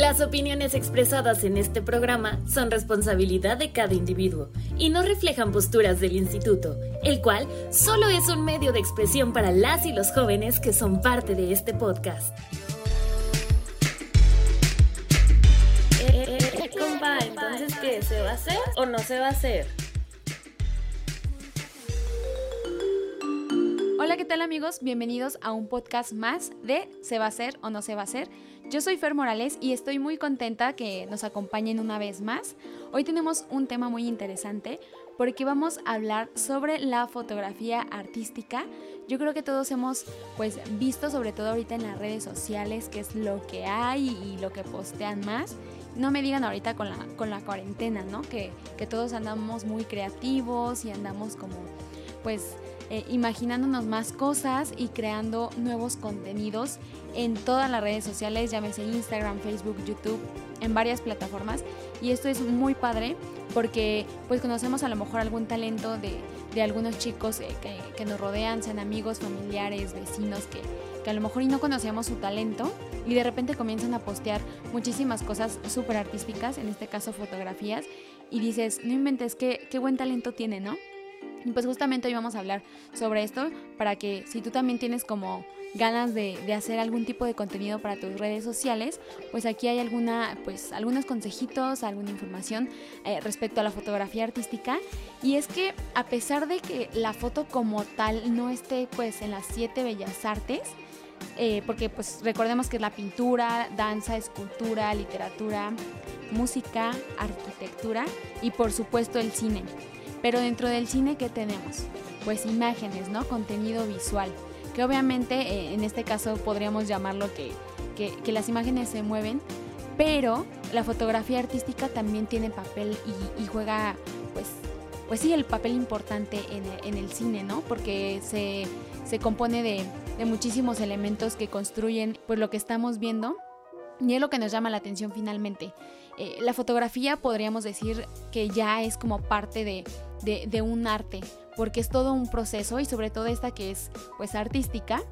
Las opiniones expresadas en este programa son responsabilidad de cada individuo y no reflejan posturas del instituto, el cual solo es un medio de expresión para las y los jóvenes que son parte de este podcast. Eh, eh, eh, compa, entonces, ¿qué? ¿Se va a hacer o no se va a hacer? Hola, ¿qué tal amigos? Bienvenidos a un podcast más de ¿Se va a hacer o no se va a hacer? Yo soy Fer Morales y estoy muy contenta que nos acompañen una vez más. Hoy tenemos un tema muy interesante porque vamos a hablar sobre la fotografía artística. Yo creo que todos hemos pues visto sobre todo ahorita en las redes sociales qué es lo que hay y lo que postean más. No me digan ahorita con la, con la cuarentena, ¿no? Que, que todos andamos muy creativos y andamos como pues eh, imaginándonos más cosas y creando nuevos contenidos en todas las redes sociales, llámese Instagram, Facebook, YouTube, en varias plataformas. Y esto es muy padre porque pues conocemos a lo mejor algún talento de, de algunos chicos eh, que, que, nos rodean, sean amigos, familiares, vecinos, que, que a lo mejor y no conocemos su talento y de repente comienzan a postear muchísimas cosas súper artísticas, en este caso fotografías, y dices, no inventes, qué, qué buen talento tiene, ¿no? Pues justamente hoy vamos a hablar sobre esto para que si tú también tienes como ganas de, hacer algún tipo de contenido para tus redes sociales, pues aquí hay alguna, pues algunos consejitos, alguna información eh, respecto a la fotografía artística. Y es que a pesar de que la foto como tal no esté pues en las siete bellas artes, eh, porque pues recordemos que es la pintura, danza, escultura, literatura, música, arquitectura y por supuesto el cine. Pero dentro del cine, ¿qué tenemos? Pues imágenes, ¿no? Contenido visual. Que obviamente eh, en este caso podríamos llamarlo que, que, las imágenes se mueven, pero la fotografía artística también tiene papel y, juega, pues, pues sí, el papel importante en, el cine, ¿no? Porque se, se compone de, de, muchísimos elementos que construyen pues lo que estamos viendo y es lo que nos llama la atención finalmente. Eh, la fotografía podríamos decir que ya es como parte de, de, un arte, porque es todo un proceso y sobre todo esta que es pues artística,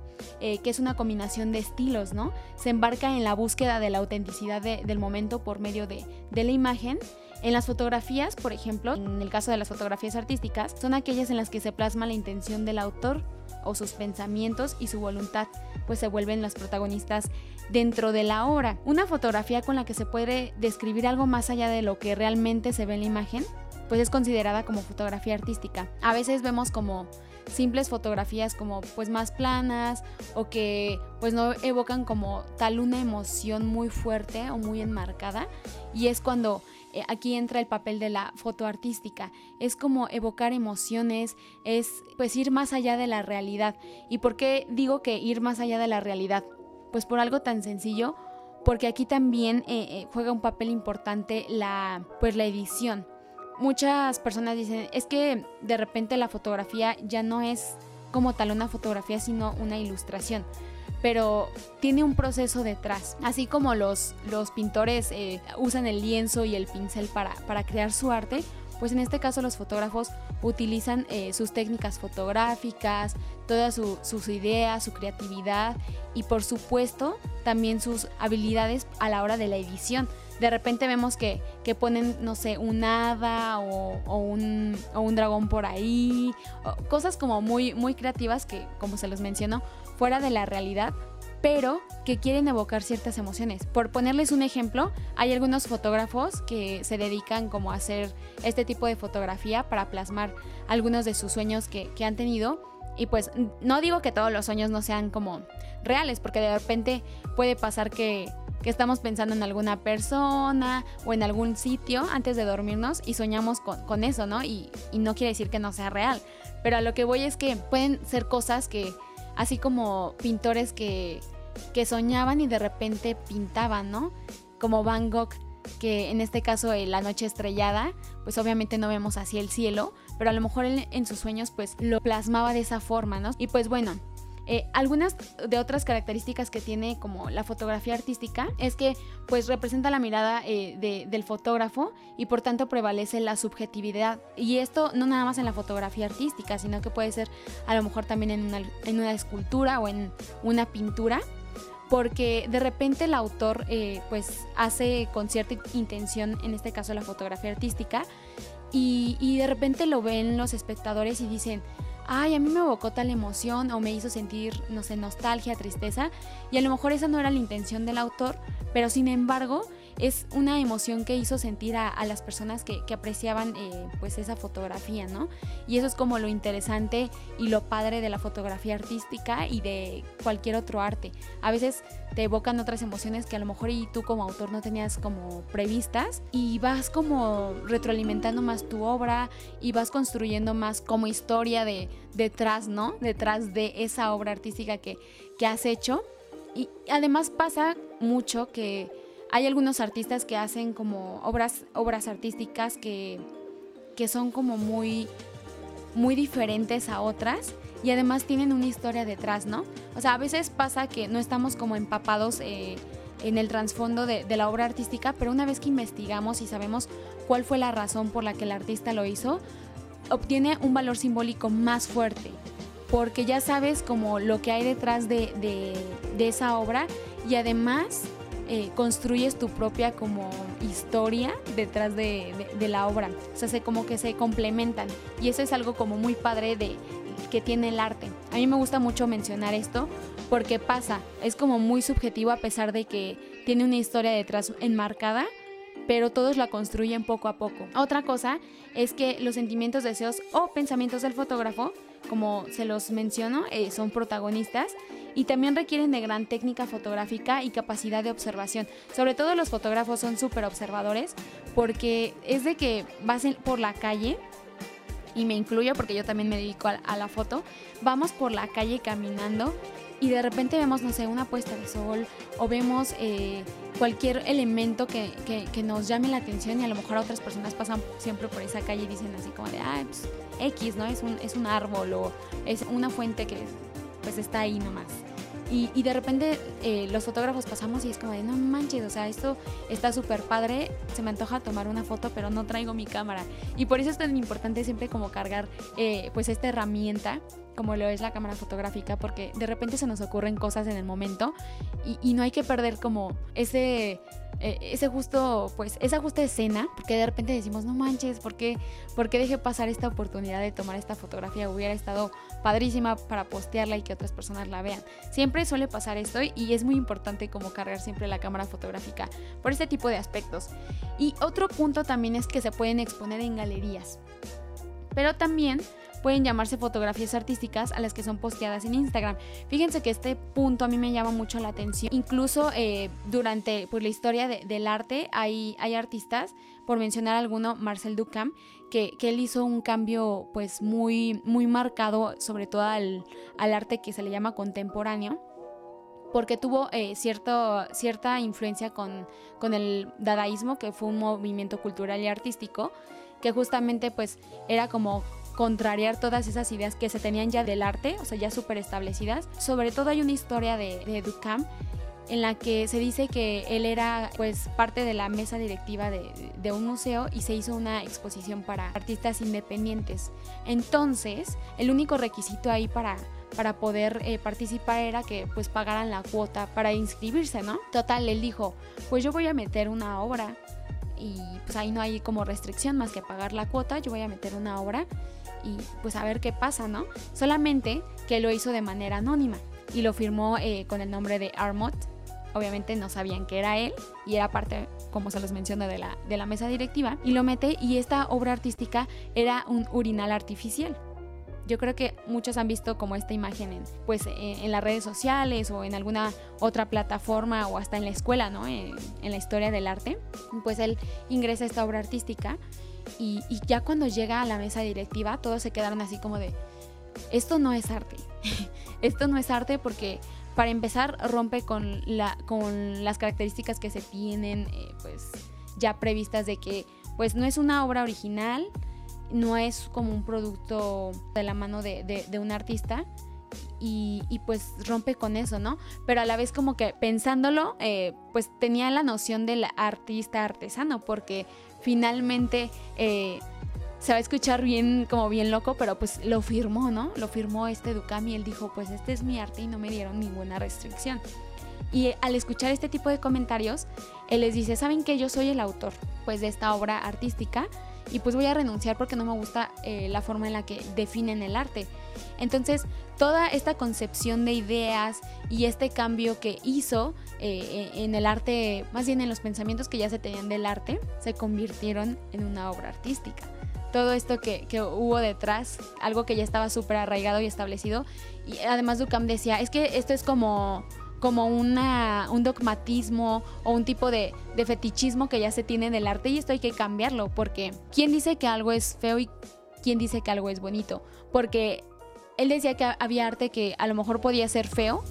eh, que es una combinación de estilos, ¿no? Se embarca en la búsqueda de la autenticidad del momento por medio de, de la imagen. En las fotografías, por ejemplo, en el caso de las fotografías artísticas, son aquellas en las que se plasma la intención del autor o sus pensamientos y su voluntad, pues se vuelven las protagonistas dentro de la obra. Una fotografía con la que se puede describir algo más allá de lo que realmente se ve en la imagen pues es considerada como fotografía artística. A veces vemos como simples fotografías como pues más planas o que pues no evocan como tal una emoción muy fuerte o muy enmarcada y es cuando eh, aquí entra el papel de la foto artística. Es como evocar emociones, es pues ir más allá de la realidad. ¿Y por qué digo que ir más allá de la realidad? Pues por algo tan sencillo, porque aquí también eh, eh, juega un papel importante la pues la edición muchas personas dicen, es que de repente la fotografía ya no es como tal una fotografía, sino una ilustración. Pero tiene un proceso detrás. Así como los, los pintores eh, usan el lienzo y el pincel para, para crear su arte, pues en este caso los fotógrafos utilizan eh, sus técnicas fotográficas, todas sus ideas, su creatividad y por supuesto también sus habilidades a la hora de la edición de repente vemos que, ponen, no sé, un hada o, un, dragón por ahí, cosas como muy, muy creativas que, como se los menciono, fuera de la realidad, pero que quieren evocar ciertas emociones. Por ponerles un ejemplo, hay algunos fotógrafos que se dedican como a hacer este tipo de fotografía para plasmar algunos de sus sueños que, que han tenido. Y pues no digo que todos los sueños no sean como reales, porque de repente puede pasar que estamos pensando en alguna persona o en algún sitio antes de dormirnos y soñamos con, eso, ¿no? Y, no quiere decir que no sea real. Pero a lo que voy es que pueden ser cosas que, así como pintores que, que soñaban y de repente pintaban, ¿no? Como Van Gogh, que en este caso la noche estrellada, pues obviamente no vemos así el cielo, pero a lo mejor en sus sueños pues lo plasmaba de esa forma, ¿no? Y pues bueno, eh, algunas de otras características que tiene como la fotografía artística es que pues representa la mirada eh, del fotógrafo y por tanto prevalece la subjetividad. Y esto no nada más en la fotografía artística, sino que puede ser a lo mejor también en una, escultura o en una pintura porque de repente el autor eh, pues hace con cierta intención, en este caso la fotografía artística, y de repente lo ven los espectadores y dicen, ay, a mí me evocó tal emoción o me hizo sentir, no sé, nostalgia, tristeza, y a lo mejor esa no era la intención del autor, pero sin embargo es una emoción que hizo sentir a, las personas que, apreciaban eh, pues esa fotografía, ¿no? Y eso es como lo interesante y lo padre de la fotografía artística y de cualquier otro arte. A veces te evocan otras emociones que a lo mejor y tú como autor no tenías como previstas y vas como retroalimentando más tu obra y vas construyendo más como historia de detrás, ¿no? Detrás de esa obra artística que, que has hecho. Y además pasa mucho que hay algunos artistas que hacen como obras, obras artísticas que, que son como muy, muy diferentes a otras y además tienen una historia detrás, ¿no? O sea, a veces pasa que no estamos como empapados eh, en el trasfondo de, la obra artística, pero una vez que investigamos y sabemos cuál fue la razón por la que el artista lo hizo, obtiene un valor simbólico más fuerte, porque ya sabes como lo que hay detrás de, de, de esa obra y además eh, construyes tu propia como historia detrás de, la obra. O sea, se, como que se complementan. Y eso es algo como muy padre de que tiene el arte. A mí me gusta mucho mencionar esto porque pasa, es como muy subjetivo a pesar de que tiene una historia detrás enmarcada, pero todos la construyen poco a poco. Otra cosa es que los sentimientos, deseos o pensamientos del fotógrafo, como se los menciono, eh, son protagonistas y también requieren de gran técnica fotográfica y capacidad de observación. Sobre todo los fotógrafos son súper observadores porque es de que vas por la calle y me incluyo porque yo también me dedico a, la foto, vamos por la calle caminando y de repente vemos, no sé, una puesta de sol o vemos eh, cualquier elemento que, nos llame la atención y a lo mejor otras personas pasan siempre por esa calle y dicen así como de, ah, pues X, ¿no? Es un, es un árbol o es una fuente que pues está ahí nomás. Y, de repente eh, los fotógrafos pasamos y es como de, no manches, o sea, esto está súper padre, se me antoja tomar una foto, pero no traigo mi cámara. Y por eso es tan importante siempre como cargar eh, pues esta herramienta como lo es la cámara fotográfica, porque de repente se nos ocurren cosas en el momento y, y no hay que perder como ese ese justo, pues, esa justa escena, porque de repente decimos, no manches, ¿por qué, ¿por qué dejé pasar esta oportunidad de tomar esta fotografía? Hubiera estado padrísima para postearla y que otras personas la vean. Siempre suele pasar esto y es muy importante como cargar siempre la cámara fotográfica por este tipo de aspectos. Y otro punto también es que se pueden exponer en galerías. Pero también pueden llamarse fotografías artísticas a las que son posteadas en Instagram. Fíjense que este punto a mí me llama mucho la atención. Incluso eh, durante pues, la historia del arte hay, hay artistas, por mencionar alguno, Marcel Duchamp, que, que, él hizo un cambio pues muy, muy marcado, sobre todo al, al arte que se le llama contemporáneo porque tuvo eh, cierto, cierta influencia con, con, el dadaísmo, que fue un movimiento cultural y artístico, que justamente pues era como contrariar todas esas ideas que se tenían ya del arte, o sea, ya súper establecidas. Sobre todo hay una historia de, de Duchamp en la que se dice que él era pues parte de la mesa directiva de, un museo y se hizo una exposición para artistas independientes. Entonces, el único requisito ahí para, para poder eh, participar era que pues pagaran la cuota para inscribirse, ¿no? Total, él dijo, pues yo voy a meter una obra y pues ahí no hay como restricción más que pagar la cuota, yo voy a meter una obra y pues a ver qué pasa, ¿no? Solamente que lo hizo de manera anónima y lo firmó eh, con el nombre de Armot. Obviamente no sabían que era él y era parte, como se les menciona, de la, de la mesa directiva. Y lo mete y esta obra artística era un urinal artificial. Yo creo que muchos han visto como esta imagen en, pues, eh, en las redes sociales o en alguna otra plataforma o hasta en la escuela, ¿no? En, en la historia del arte. Pues él ingresa a esta obra artística y, ya cuando llega a la mesa directiva, todos se quedaron así como de, esto no es arte. esto no es arte porque para empezar rompe con, la, con las características que se tienen eh, pues ya previstas de que pues no es una obra original, no es como un producto de la mano de, un artista. Y, pues rompe con eso, ¿no? Pero a la vez como que pensándolo, eh, pues tenía la noción del artista artesano, porque finalmente eh, se va a escuchar bien, como bien loco, pero pues lo firmó, ¿no? Lo firmó este Ducami él dijo, pues este es mi arte y no me dieron ninguna restricción. Y al escuchar este tipo de comentarios, él les dice, ¿saben que yo soy el autor pues de esta obra artística? Y pues voy a renunciar porque no me gusta eh, la forma en la que definen el arte. Entonces, toda esta concepción de ideas y este cambio que hizo eh, en el arte, más bien en los pensamientos que ya se tenían del arte, se convirtieron en una obra artística. Todo esto que, que hubo detrás, algo que ya estaba súper arraigado y establecido. Y además Duchamp decía, es que esto es como como una, un dogmatismo o un tipo de, de, fetichismo que ya se tiene del arte y esto hay que cambiarlo porque ¿quién dice que algo es feo y quién dice que algo es bonito? Porque él decía que había arte que a lo mejor podía ser feo,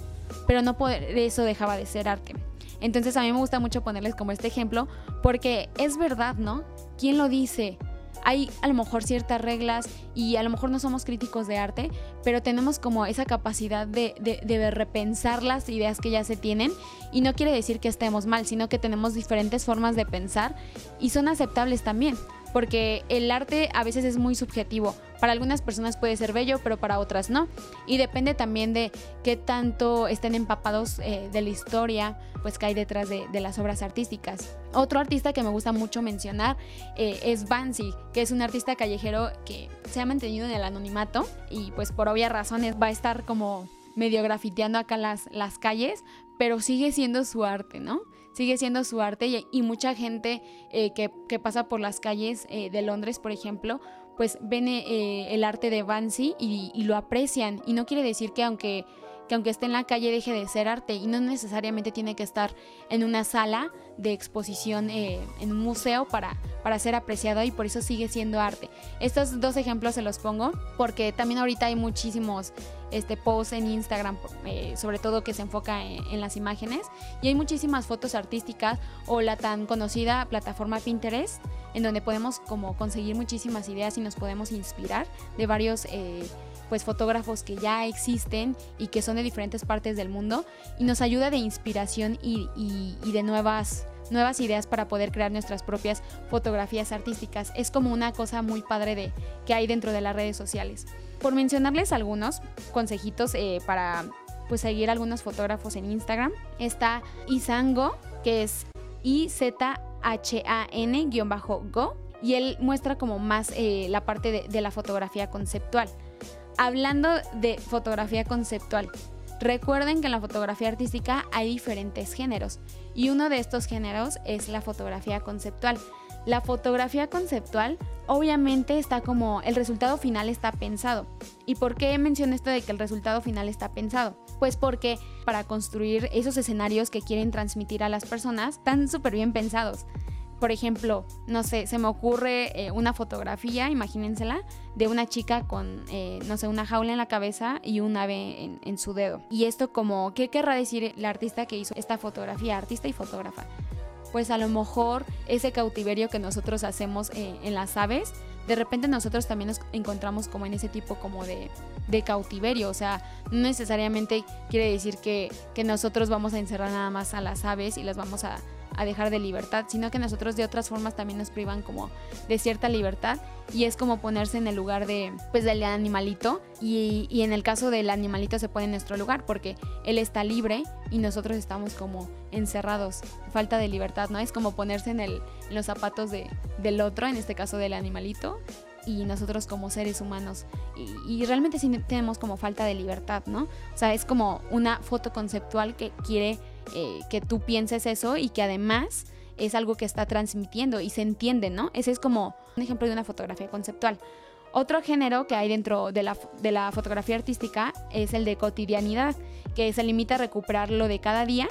pero no por eso dejaba de ser arte. Entonces a mí me gusta mucho ponerles como este ejemplo porque es verdad, ¿no? ¿Quién lo dice? Hay a lo mejor ciertas reglas y a lo mejor no somos críticos de arte, pero tenemos como esa capacidad de, de, repensar las ideas que ya se tienen y no quiere decir que estemos mal, sino que tenemos diferentes formas de pensar y son aceptables también porque el arte a veces es muy subjetivo. Para algunas personas puede ser bello, pero para otras no. Y depende también de qué tanto estén empapados eh, de la historia, pues que hay detrás de, las obras artísticas. Otro artista que me gusta mucho mencionar eh, es Banksy, que es un artista callejero que se ha mantenido en el anonimato y pues por obvias razones va a estar como medio grafiteando acá las, las calles, pero sigue siendo su arte, ¿no? Sigue siendo su arte y, mucha gente eh, que, pasa por las calles eh, de Londres, por ejemplo, pues ven eh, el arte de Banksy y, y, lo aprecian. Y no quiere decir que aunque, que aunque esté en la calle deje de ser arte y no necesariamente tiene que estar en una sala de exposición en un museo para, para ser apreciado y por eso sigue siendo arte. Estos dos ejemplos se los pongo porque también ahorita hay muchísimos este post en Instagram, eh, sobre todo que se enfoca en, las imágenes. Y hay muchísimas fotos artísticas o la tan conocida plataforma Pinterest, en donde podemos como conseguir muchísimas ideas y nos podemos inspirar de varios eh, pues fotógrafos que ya existen y que son de diferentes partes del mundo y nos ayuda de inspiración y, de nuevas nuevas ideas para poder crear nuestras propias fotografías artísticas. Es como una cosa muy padre de que hay dentro de las redes sociales. Por mencionarles algunos consejitos eh, para pues seguir algunos fotógrafos en Instagram, está Izango, que es I-Z-H-A-N-Go, y él muestra como más eh, la parte de la fotografía conceptual. Hablando de fotografía conceptual, recuerden que en la fotografía artística hay diferentes géneros y uno de estos géneros es la fotografía conceptual. La fotografía conceptual obviamente está como el resultado final está pensado. ¿Y por qué menciono esto de que el resultado final está pensado? Pues porque para construir esos escenarios que quieren transmitir a las personas están súper bien pensados. Por ejemplo, no sé, se me ocurre eh, una fotografía, imagínensela, de una chica con, eh, no sé, una jaula en la cabeza y un ave en, su dedo. Y esto como, ¿qué querrá decir la artista que hizo esta fotografía? Artista y fotógrafa pues a lo mejor ese cautiverio que nosotros hacemos eh, en las aves, de repente nosotros también nos encontramos como en ese tipo como de, cautiverio, o sea, no necesariamente quiere decir que nosotros vamos a encerrar nada más a las aves y las vamos a, a dejar de libertad, sino que nosotros de otras formas también nos privan como de cierta libertad y es como ponerse en el lugar de pues del animalito y, y en el caso del animalito se pone en nuestro lugar porque él está libre y nosotros estamos como encerrados, falta de libertad, ¿no? Es como ponerse en, el, los zapatos de, del otro, en este caso del animalito, y nosotros como seres humanos. Y, y, realmente sí tenemos como falta de libertad, ¿no? O sea, es como una foto conceptual que quiere eh, que tú pienses eso y que además es algo que está transmitiendo y se entiende, ¿no? Ese es como un ejemplo de una fotografía conceptual. Otro género que hay dentro de la, de la fotografía artística es el de cotidianidad, que se limita a recuperar lo de cada día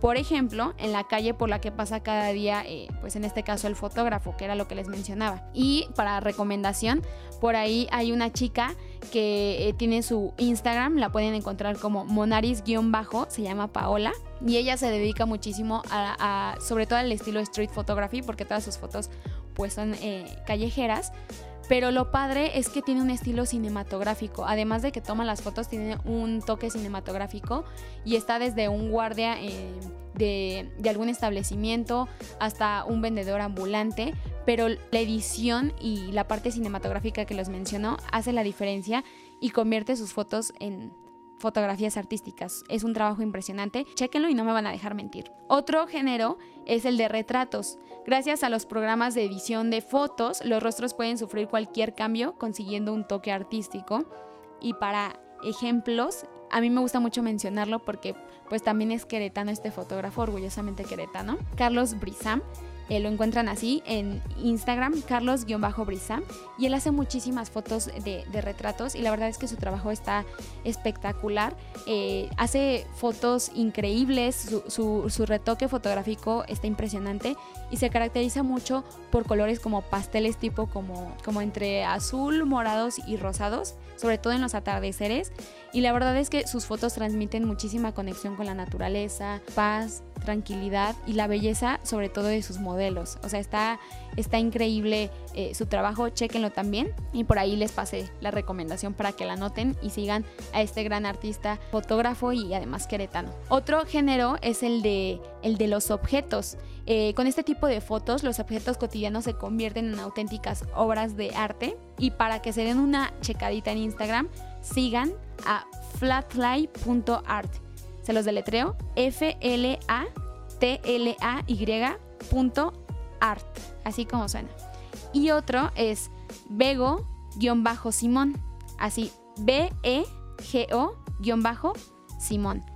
por ejemplo, en la calle por la que pasa cada día, eh, pues en este caso el fotógrafo, que era lo que les mencionaba. Y para recomendación, por ahí hay una chica que eh, tiene su Instagram, la pueden encontrar como monaris-bajo, se llama Paola. Y ella se dedica muchísimo a, sobre todo al estilo street photography, porque todas sus fotos pues son eh, callejeras. Pero lo padre es que tiene un estilo cinematográfico. Además de que toma las fotos, tiene un toque cinematográfico y está desde un guardia eh, de, de, algún establecimiento hasta un vendedor ambulante. Pero la edición y la parte cinematográfica que los mencionó hace la diferencia y convierte sus fotos en fotografías artísticas. Es un trabajo impresionante. Chéquenlo y no me van a dejar mentir. Otro género es el de retratos. Gracias a los programas de edición de fotos, los rostros pueden sufrir cualquier cambio consiguiendo un toque artístico. Y para ejemplos, a mí me gusta mucho mencionarlo porque pues también es queretano este fotógrafo, orgullosamente queretano, Carlos Brizam. Eh, lo encuentran así en Instagram, Carlos-Brizam, y él hace muchísimas fotos de, retratos y la verdad es que su trabajo está espectacular. Eh, hace fotos increíbles, su, su, retoque fotográfico está impresionante y se caracteriza mucho por colores como pasteles tipo como, como entre azul, morados y rosados, sobre todo en los atardeceres. Y la verdad es que sus fotos transmiten muchísima conexión con la naturaleza, paz, tranquilidad y la belleza sobre todo de sus modelos. O sea, está, está increíble eh, su trabajo, chequenlo también y por ahí les pasé la recomendación para que la noten y sigan a este gran artista, fotógrafo y además queretano. Otro género es el de, el de los objetos. Eh, con este tipo de fotos los objetos cotidianos se convierten en auténticas obras de arte y para que se den una checadita en Instagram, sigan a flatly.art se los deletreo. F-L-A-T-L-A-Y.art. Así como suena. Y otro es Bego-Simón. Así, B-E-G-O-Simón.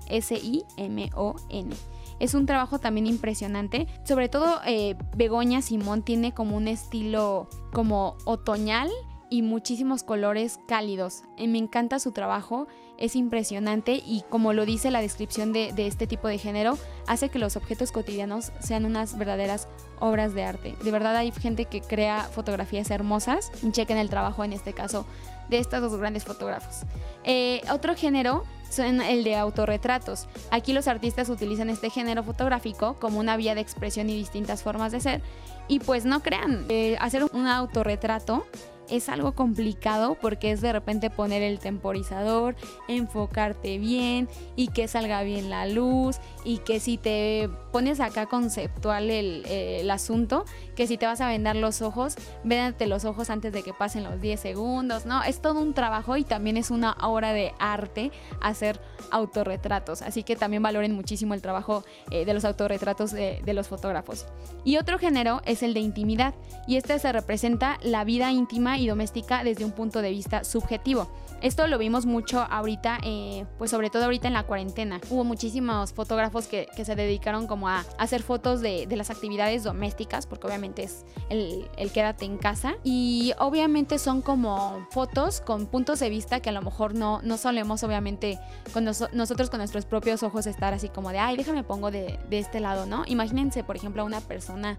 S-I-M-O-N. Es un trabajo también impresionante. Sobre todo eh, Begoña Simón tiene como un estilo como otoñal y muchísimos colores cálidos. Eh, me encanta su trabajo es impresionante y como lo dice la descripción de, este tipo de género, hace que los objetos cotidianos sean unas verdaderas obras de arte. De verdad hay gente que crea fotografías hermosas chequen el trabajo en este caso de estos dos grandes fotógrafos. Eh, otro género son el de autorretratos. Aquí los artistas utilizan este género fotográfico como una vía de expresión y distintas formas de ser. Y pues no crean, eh, hacer un autorretrato es algo complicado porque es de repente poner el temporizador, enfocarte bien y que salga bien la luz y que si te pones acá conceptual el, asunto, que si te vas a vendar los ojos, védate los ojos antes de que pasen los 10 segundos, ¿no? Es todo un trabajo y también es una obra de arte hacer autorretratos, así que también valoren muchísimo el trabajo eh, de los autorretratos de los fotógrafos. Y otro género es el de intimidad y este se representa la vida íntima y doméstica desde un punto de vista subjetivo. Esto lo vimos mucho ahorita, eh, pues sobre todo ahorita en la cuarentena. Hubo muchísimos fotógrafos que, se dedicaron como a hacer fotos de, las actividades domésticas, porque obviamente es el, quédate en casa. Y obviamente son como fotos con puntos de vista que a lo mejor no, no solemos obviamente con nosotros con nuestros propios ojos estar así como de, ay, déjame pongo de, de este lado, ¿no? Imagínense, por ejemplo, a una persona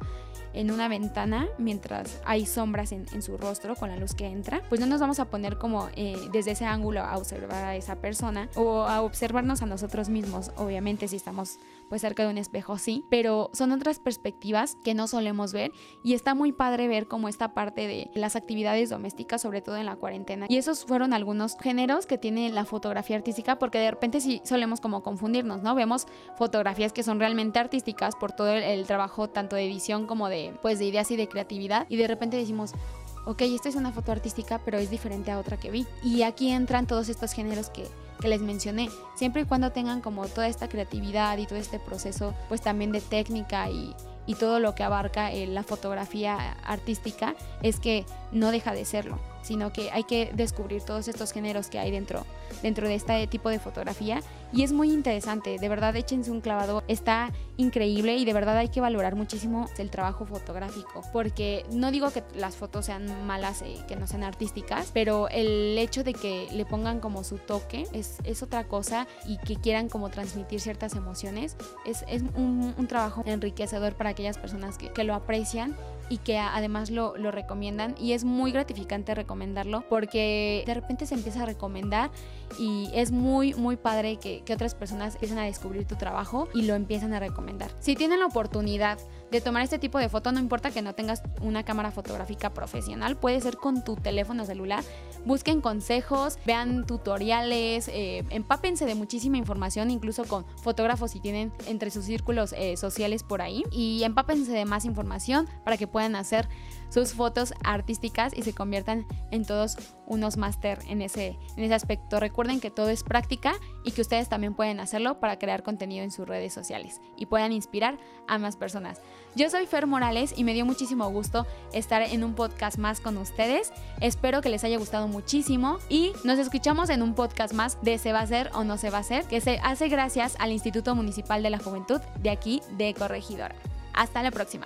en una ventana mientras hay sombras en, su rostro con la luz que entra, pues no nos vamos a poner como eh, desde ese ángulo a observar a esa persona o a observarnos a nosotros mismos, obviamente si estamos pues cerca de un espejo sí, pero son otras perspectivas que no solemos ver y está muy padre ver como esta parte de las actividades domésticas, sobre todo en la cuarentena. Y esos fueron algunos géneros que tiene la fotografía artística porque de repente sí solemos como confundirnos, ¿no? Vemos fotografías que son realmente artísticas por todo el, trabajo tanto de edición como de pues de ideas y de creatividad y de repente decimos ok, esta es una foto artística, pero es diferente a otra que vi. Y aquí entran todos estos géneros que que les mencioné, siempre y cuando tengan como toda esta creatividad y todo este proceso, pues también de técnica y, y todo lo que abarca eh, la fotografía artística, es que no deja de serlo sino que hay que descubrir todos estos géneros que hay dentro, dentro de este tipo de fotografía. Y es muy interesante, de verdad échense un clavado, está increíble y de verdad hay que valorar muchísimo el trabajo fotográfico, porque no digo que las fotos sean malas, y que no sean artísticas, pero el hecho de que le pongan como su toque es, es otra cosa y que quieran como transmitir ciertas emociones, es, es un, un, trabajo enriquecedor para aquellas personas que, que lo aprecian y que además lo, lo, recomiendan. Y es muy gratificante recomendarlo porque de repente se empieza a recomendar y es muy muy padre que, que otras personas empiecen a descubrir tu trabajo y lo empiezan a recomendar. Si tienen la oportunidad de tomar este tipo de foto, no importa que no tengas una cámara fotográfica profesional, puede ser con tu teléfono celular. Busquen consejos, vean tutoriales, eh, empápense de muchísima información, incluso con fotógrafos si tienen entre sus círculos eh, sociales por ahí. Y empápense de más información para que puedan hacer sus fotos artísticas y se conviertan en todos unos máster en ese, en ese aspecto. Recuerden que todo es práctica y que ustedes también pueden hacerlo para crear contenido en sus redes sociales y puedan inspirar a más personas. Yo soy Fer Morales y me dio muchísimo gusto estar en un podcast más con ustedes. Espero que les haya gustado muchísimo y nos escuchamos en un podcast más de Se va a hacer o no se va a hacer, que se hace gracias al Instituto Municipal de la Juventud de aquí de Corregidora. Hasta la próxima.